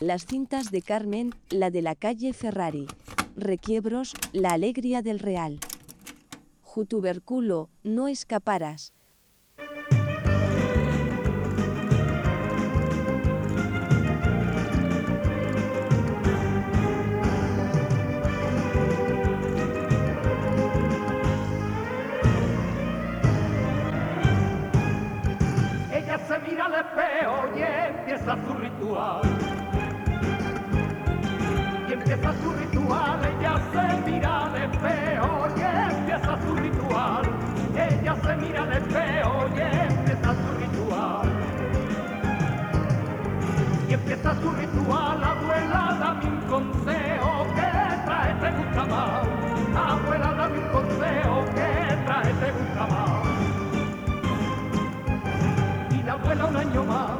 Las cintas de Carmen, la de la calle Ferrari. Requiebros, la alegría del Real. Jutuberculo, no escaparas. Ella se mira al espejo y empieza su ritual. Empieza su ritual, ella se mira al espejo y empieza su ritual. Ella se mira al espejo y empieza su ritual. Y empieza su ritual, abuela, dame un consejo, que trae te gusta más. Abuela, dame un consejo, que trae te gusta más y la abuela un año más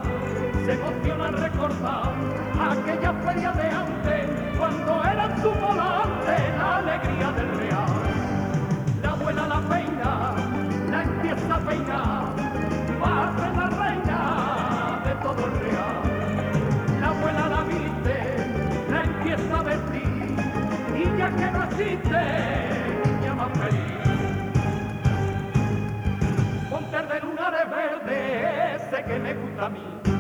se emociona al recordar aquella feria de antes cuando era su volante la alegría del real. La abuela la peina, la empieza a peinar, va a ser la reina de todo el real. La abuela la viste, la empieza a vestir y ya que no existe, niña más feliz. Ponte de lunares verde, ese que me gusta a mí.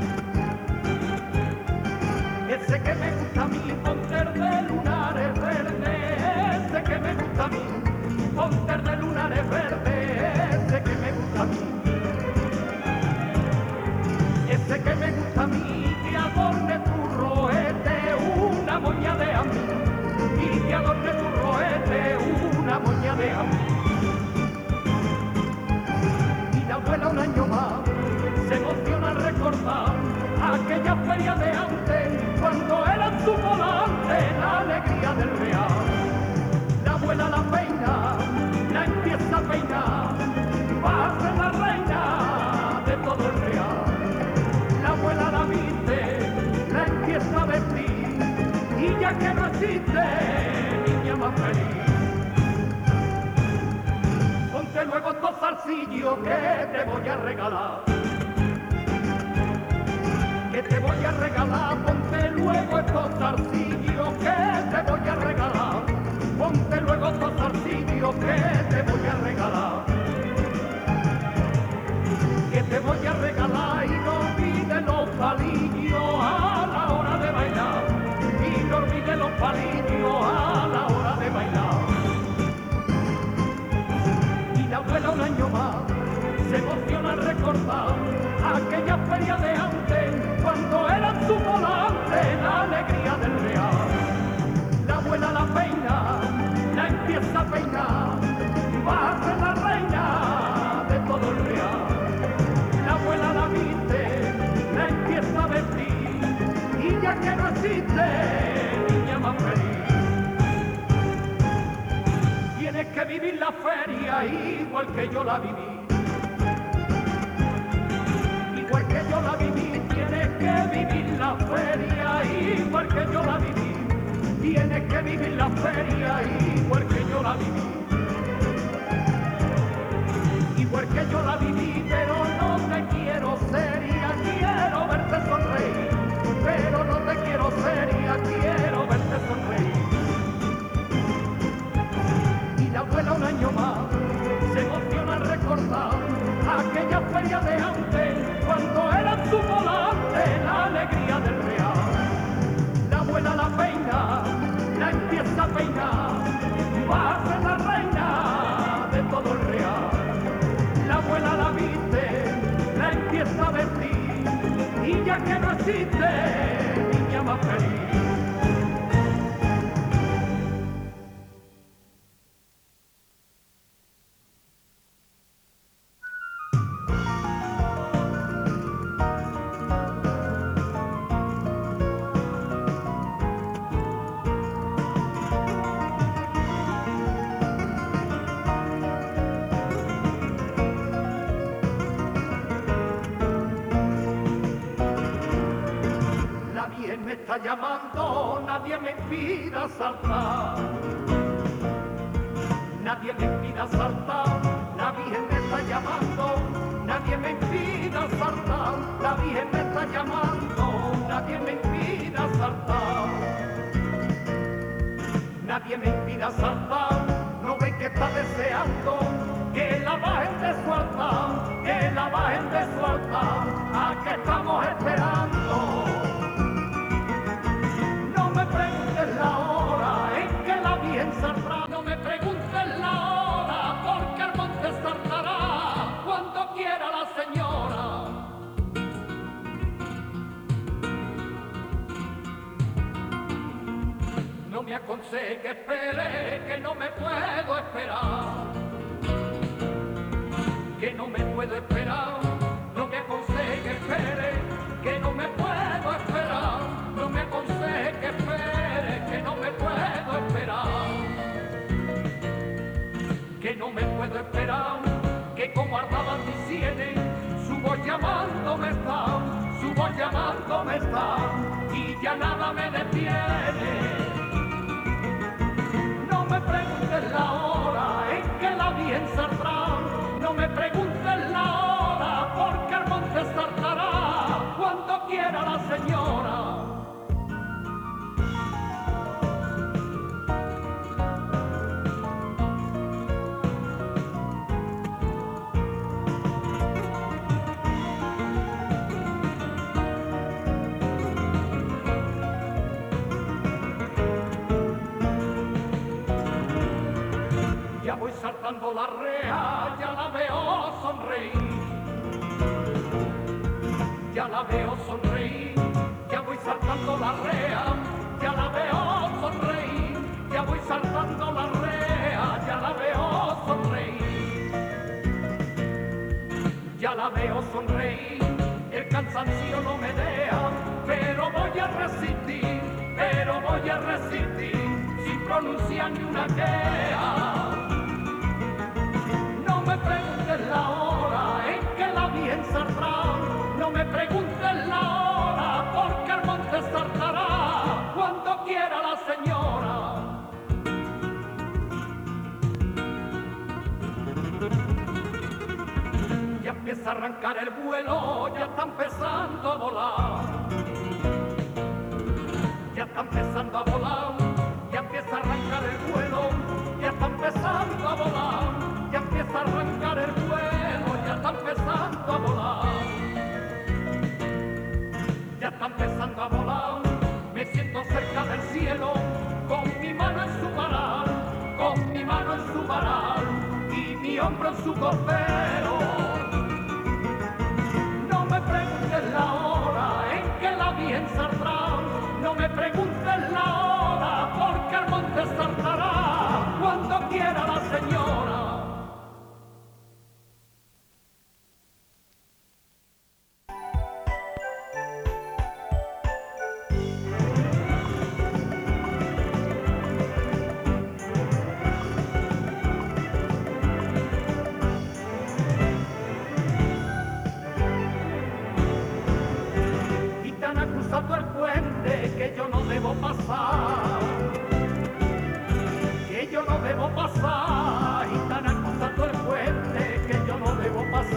Que me gusta a mí, ponte de lunares verde, ese que me gusta a mí. Ponte de lunares verde, ese que me gusta a mí. Ese que me gusta a mí, que adorne tu roete, una moña de a mí. Y que adorne tu roete, una moña de a mí y la abuela un año más se emociona al recordar aquella feria de antes del real. La abuela la peina, la empieza a peinar, va a ser la reina de todo el real. La abuela la viste, la empieza a vestir y ya que no existe niña más feliz. Ponte luego estos zarcillos que te voy a regalar. Que te voy a regalar, ponte luego estos zarcillos que vivir la feria igual que yo la viví. Igual que yo la viví, tienes que vivir la feria igual que yo la viví. Tienes que vivir la feria igual que yo la viví. Igual que yo la viví, pero saltar, la Virgen me está llamando, nadie me impida saltar. Nadie me impida saltar, no ve que está deseando que la bajen de su altar, que la bajen de su altar, a que estamos esperando. Me aconseje espere, que no me puedo esperar. Que no me puedo esperar. No me aconseje espere, que no me puedo esperar. No me aconseje espere, que no me puedo esperar. Que no me puedo esperar. Que como ardaban mis sienes, su voz llamándome está, su voz llamándome está. Y ya nada me detiene. Que la bien saldrá. No me preguntes la la veo sonreír, ya voy saltando la rea, ya la veo sonreír. Ya voy saltando la rea, ya la veo sonreír. Ya la veo sonreír, el cansancio no me deja, pero voy a resistir, pero voy a resistir, sin pronunciar ni una queja. A arrancar el vuelo, ya está empezando a volar. Ya está empezando a volar, ya empieza a arrancar el vuelo, ya está empezando a volar, ya empieza a arrancar el vuelo, ya está empezando a volar. Ya está empezando a volar, me siento cerca del cielo, con mi mano en su varal, con mi mano en su varal y mi hombro en su cordero. Me preguntes la hora porque el monte saltará cuando quiera la señora.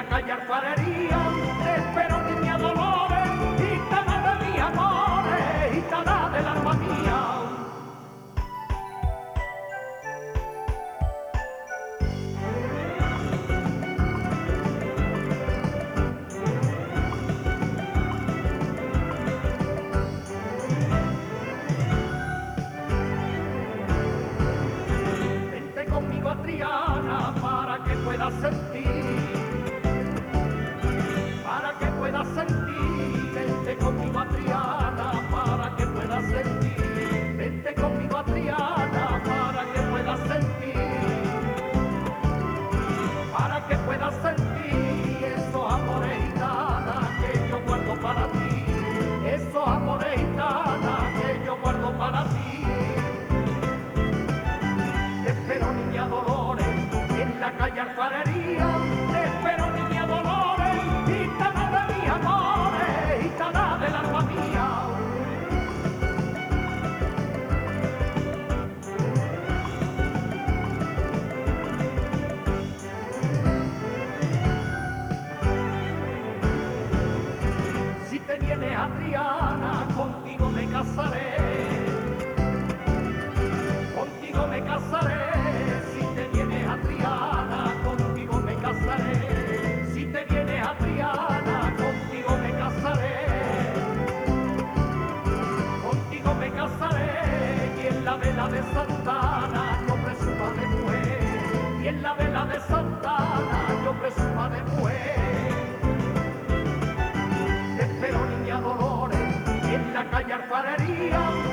টাকায় شکریہ calle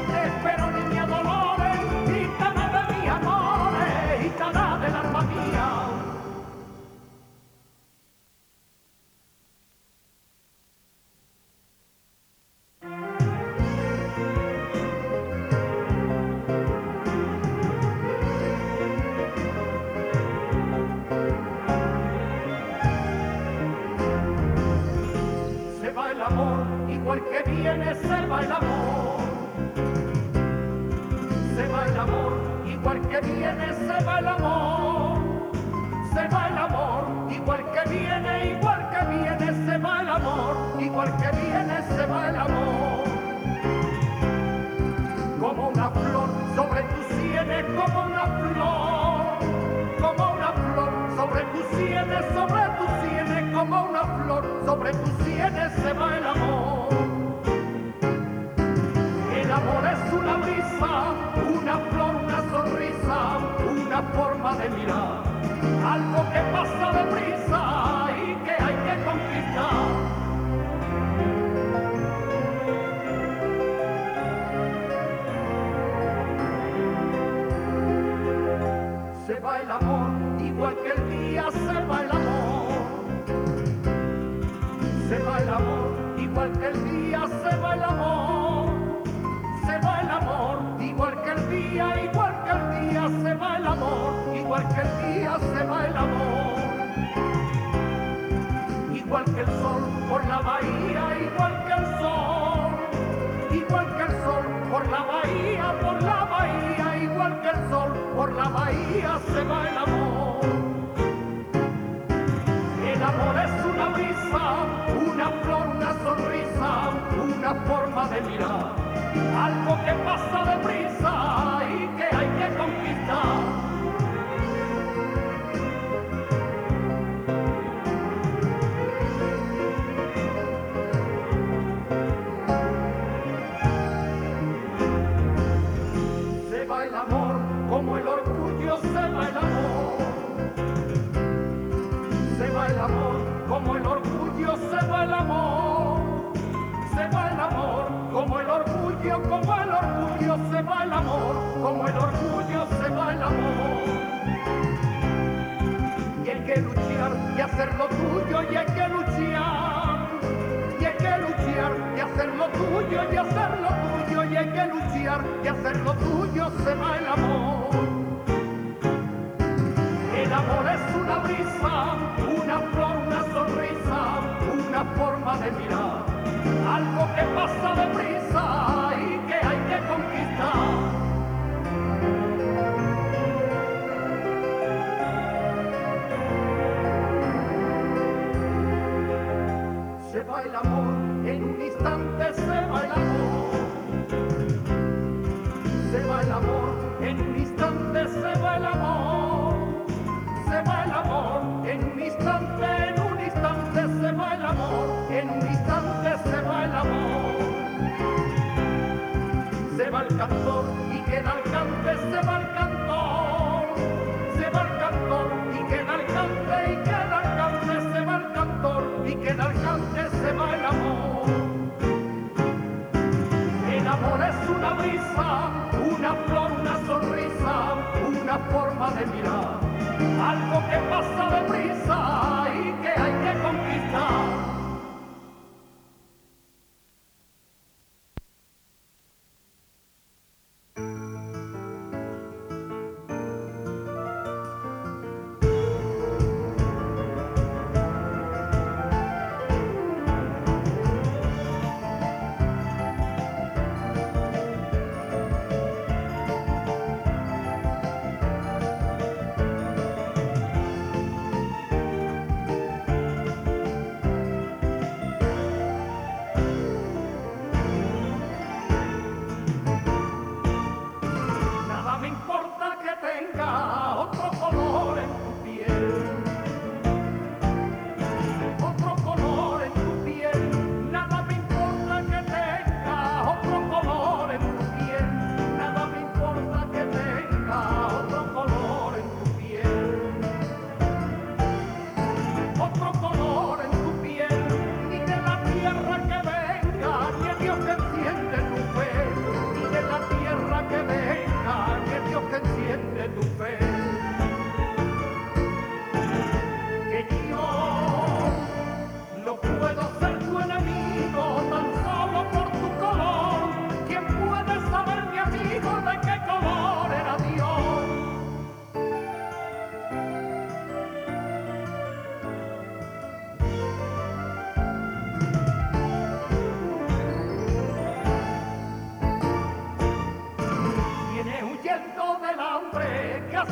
algo que pasa deprisa y que hay que conquistar. El amor, igual que el día se va el amor. Se va el amor, igual que el día se va el amor. Se va el amor, igual que el día, igual que el día se va el amor, igual que el día se va el amor. Igual que el sol por la bahía, igual que el sol. Igual que el sol por la bahía, la bahía se va el amor. Va el amor, en un instante se va el amor. Se va el amor, en un instante se va el amor. Se va el amor, en un instante, en un instante se va el amor. En un instante se va el amor. Se va el cantor y queda el cante, se va una flor, una sonrisa, una forma de mirar, algo que pasa deprisa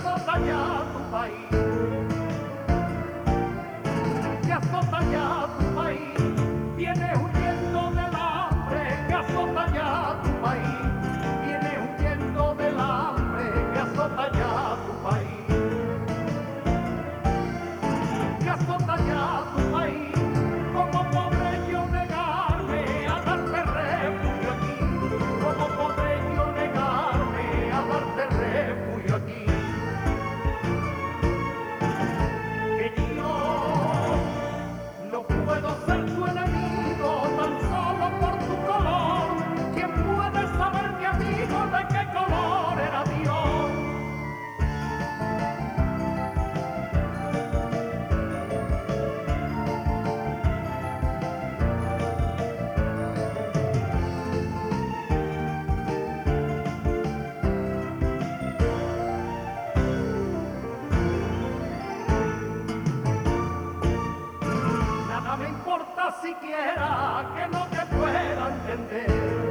batalhar do país. Que é entender.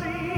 Glory.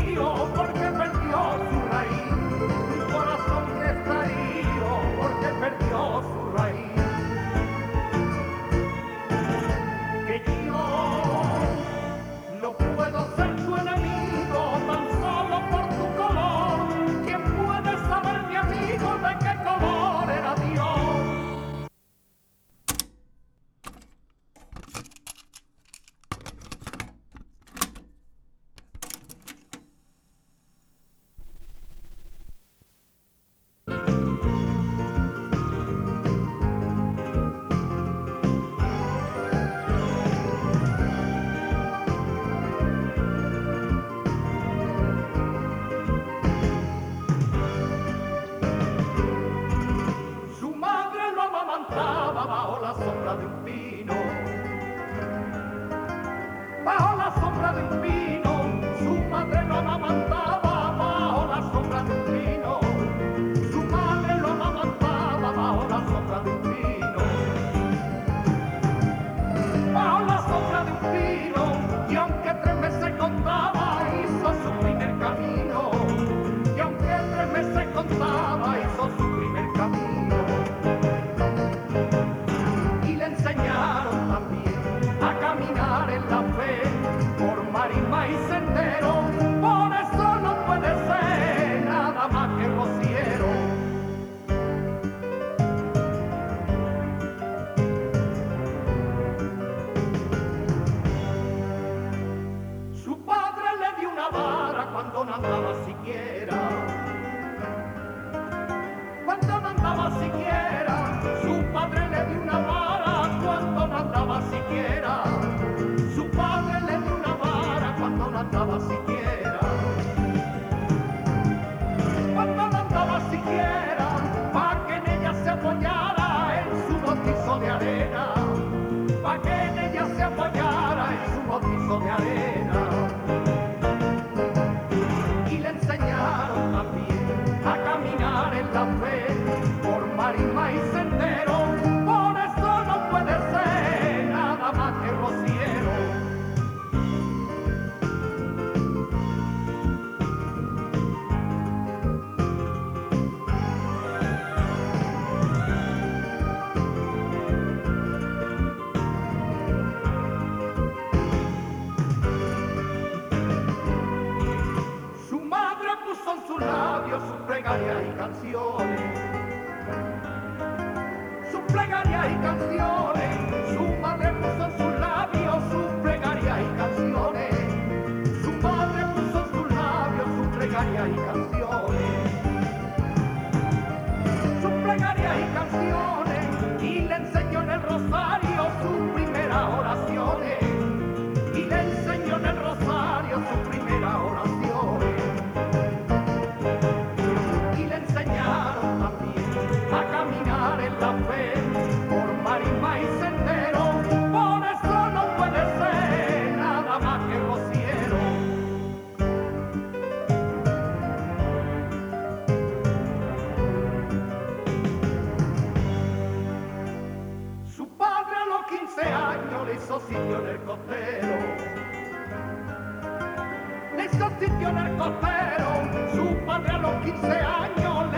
Sitio costero. Su padre a los 15 años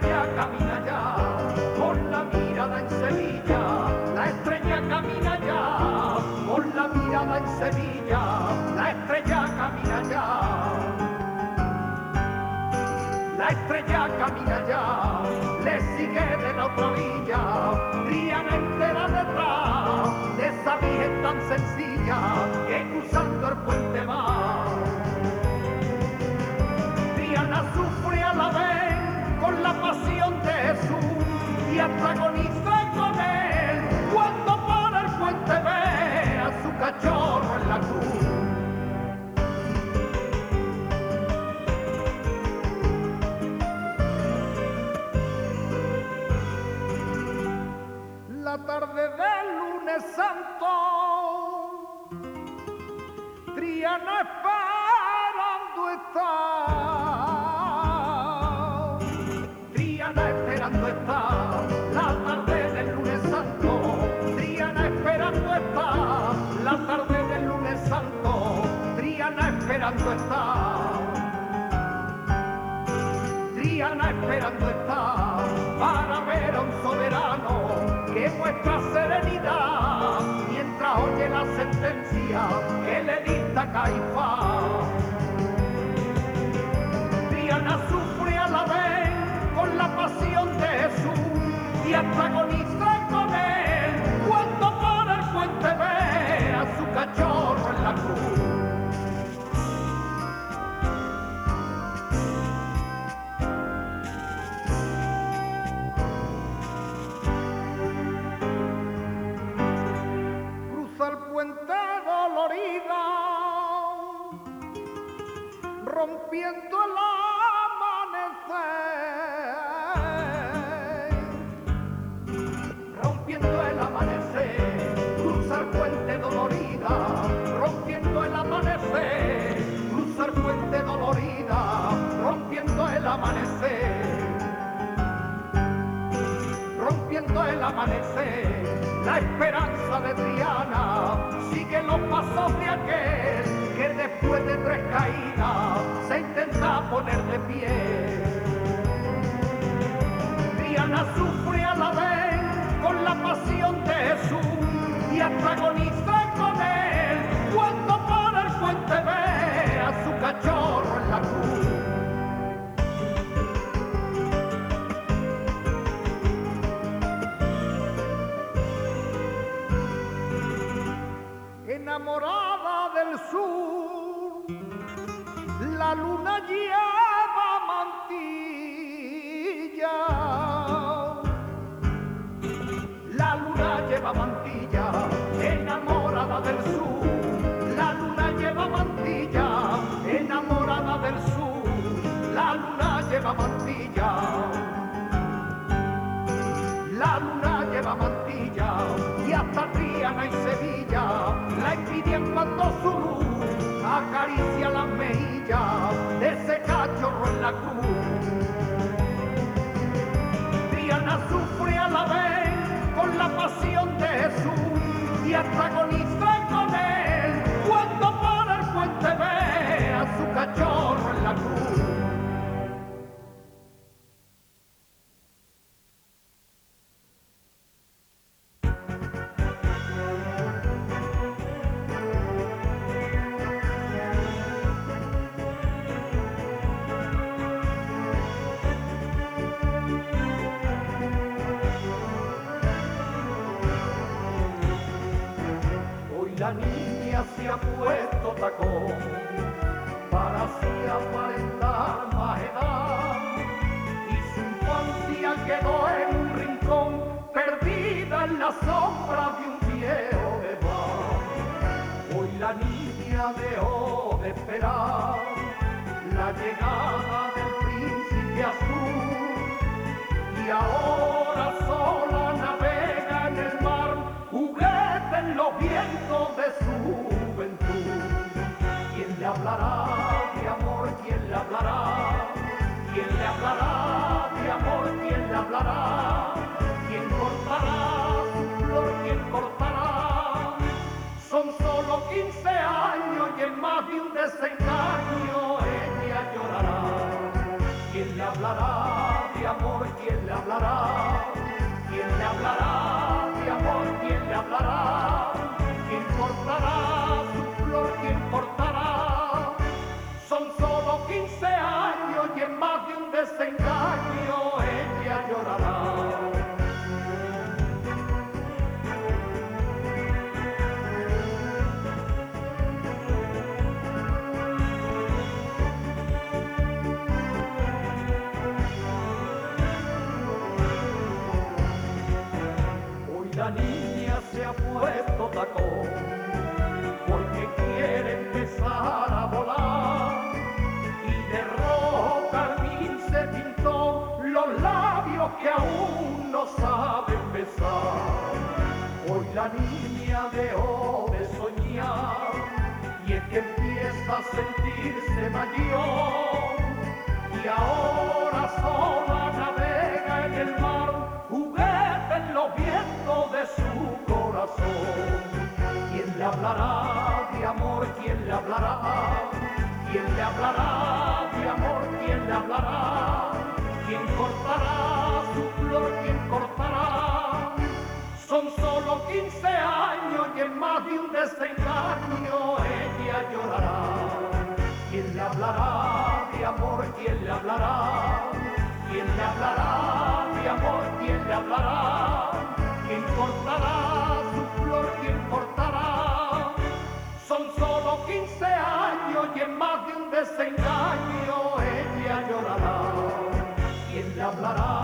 estrella camina ya, con la mirada en Sevilla. La estrella camina ya, con la mirada en Sevilla. La estrella camina ya. La estrella camina ya, le sigue de la otra orilla, Triana entera detrás de esa virgen tan sencilla que cruzando el puente va. Y antagoniza con él cuando por el puente ve a su cachorro esperando está. Triana esperando está para ver a un soberano que muestra serenidad mientras oye la sentencia que le dicta Caifás. Triana sufre a la vez con la pasión de Jesús y antagoniza rompiendo el amanecer. Rompiendo el amanecer, cruza el puente dolorida, rompiendo el amanecer. Cruza el puente dolorida, rompiendo el amanecer rompiendo el amanecer, la esperanza de Triana sigue los pasos de aquel que después de tres caídas de pie. Triana sufre a la vez con la pasión de Jesús y antagoniza con él cuando por el puente ve a su cachorro en la cruz. enamorada del sur, la luna lleva lleva mantilla. La luna lleva mantilla y hasta Triana y Sevilla la envidian cuando su luz acaricia las mejillas de ese cachorro en la cruz. Triana sufre a la vez con la pasión de Jesús y antagoniza con en más de un desengaño ella llorará. ¿Quién le hablará de amor? ¿Quién le hablará? ¿Quién le hablará la niña dejó de soñar y es que empieza a sentirse mayor y ahora sola navega en el mar, juguete en los vientos de su corazón. ¿Quién le hablará de amor? ¿Quién le hablará? ¿Quién le hablará de amor? ¿Quién le hablará? ¿Quién cortará su flor? ¿Quién? Son solo 15 años y en más de un desengaño ella llorará. ¿Quién le hablará de amor? ¿Quién le hablará? ¿Quién le hablará de amor? ¿Quién le hablará? ¿Quién cortará su flor? ¿Quién cortará? Son solo 15 años y en más de un desengaño ella llorará. ¿Quién le hablará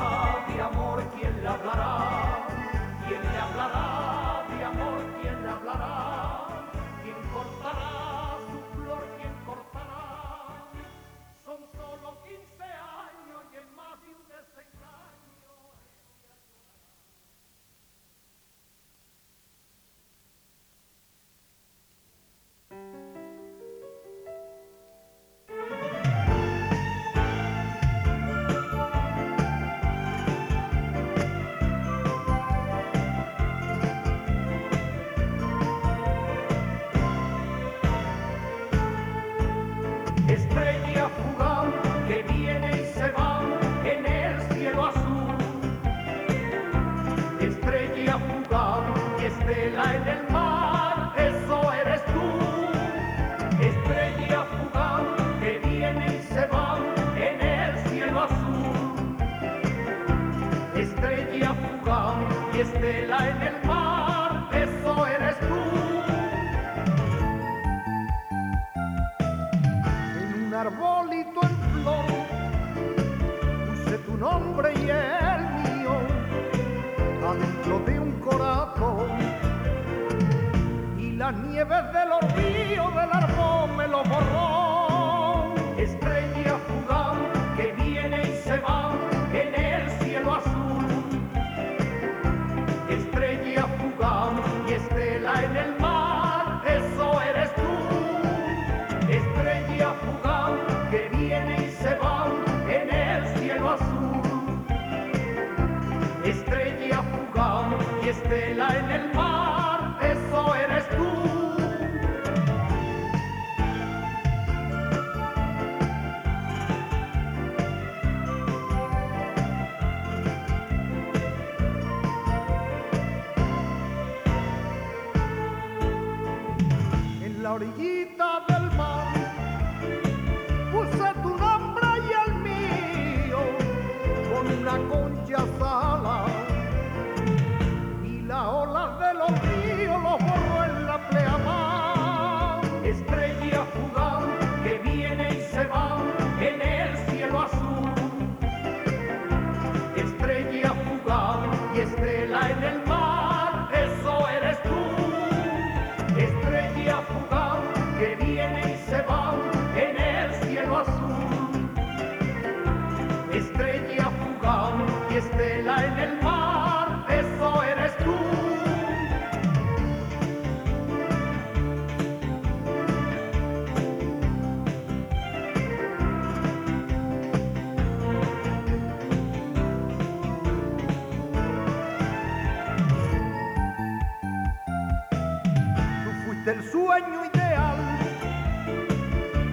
las nieves de los ríos del árbol me lo borró. Estrella fugaz que viene y se va en el cielo azul. Estrella fugaz y estela en el mar, eso eres tú estrella fugaz que viene y se va en el cielo azul. Estrella fugaz y estela en el mar, Tú fuiste el sueño ideal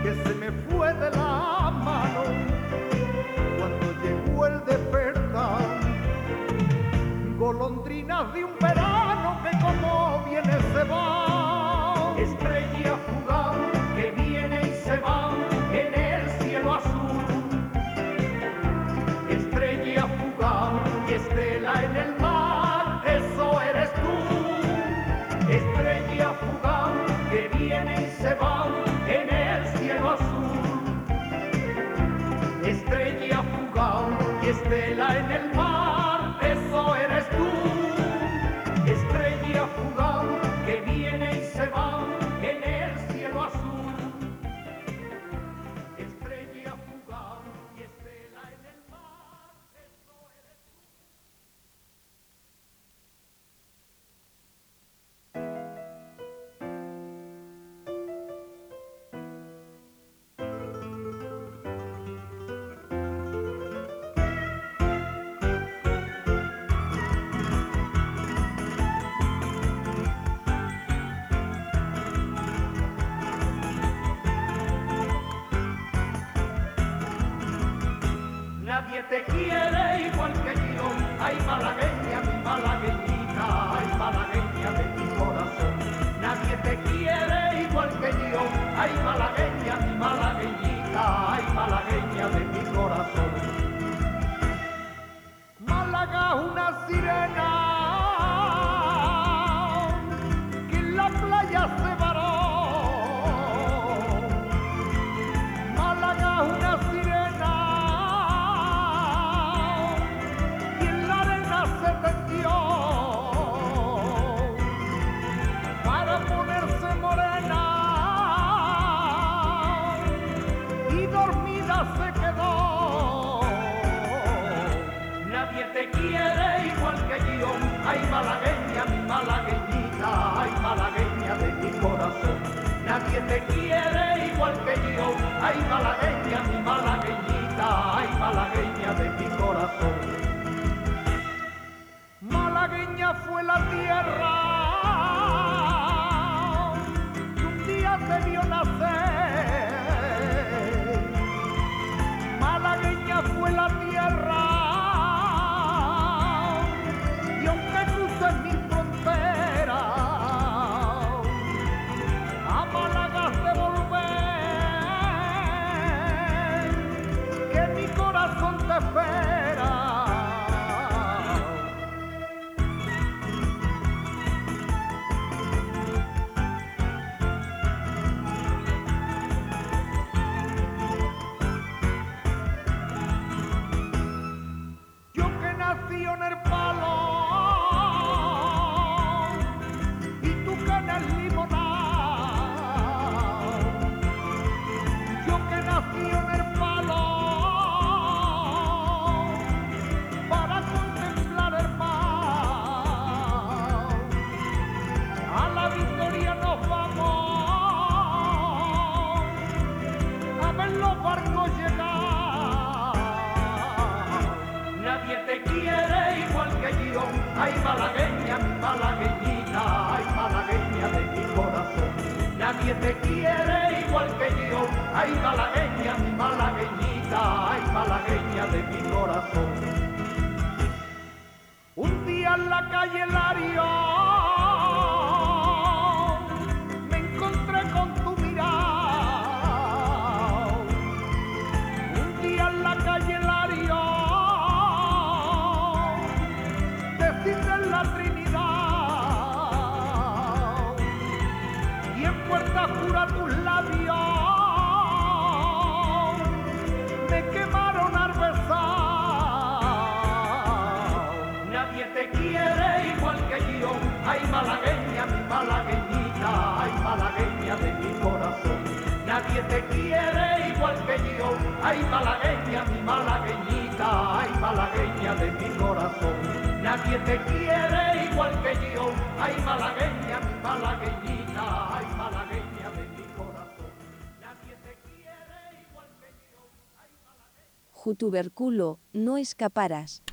que se me fue de la mano cuando llegó el despertar. Golondrinas de un verano que como viene se va. Estrella fugaz te quiere igual que yo. Ay, malagueña, mi malagueñita, ay, malagueña de mi corazón. Nadie te quiere igual que yo. Ay, malagueña, mi malagueñita, ay, malagueña de mi corazón. Málaga una sirena Nadie te quiere igual que yo, ay malagueña, mi malagueñita, ay malagueña de mi corazón. Malagueña fue la tierra que un día te vio nacer. Malagueña fue la tierra y aunque cruces mi corazón te malagueñita, ay malagueña de mi corazón. Nadie te quiere igual que yo, ay malagueña, mi malagueñita, ay malagueña de mi corazón. Un día en la calle Lario Nadie te quiere igual que yo, ay malagueña, mi malagueñita, ay malagueña de mi corazón. Nadie te quiere igual que yo. Ay, malagueña, mi malagueñita, ay, malagueña de mi corazón. Jutuberculo, no escaparas.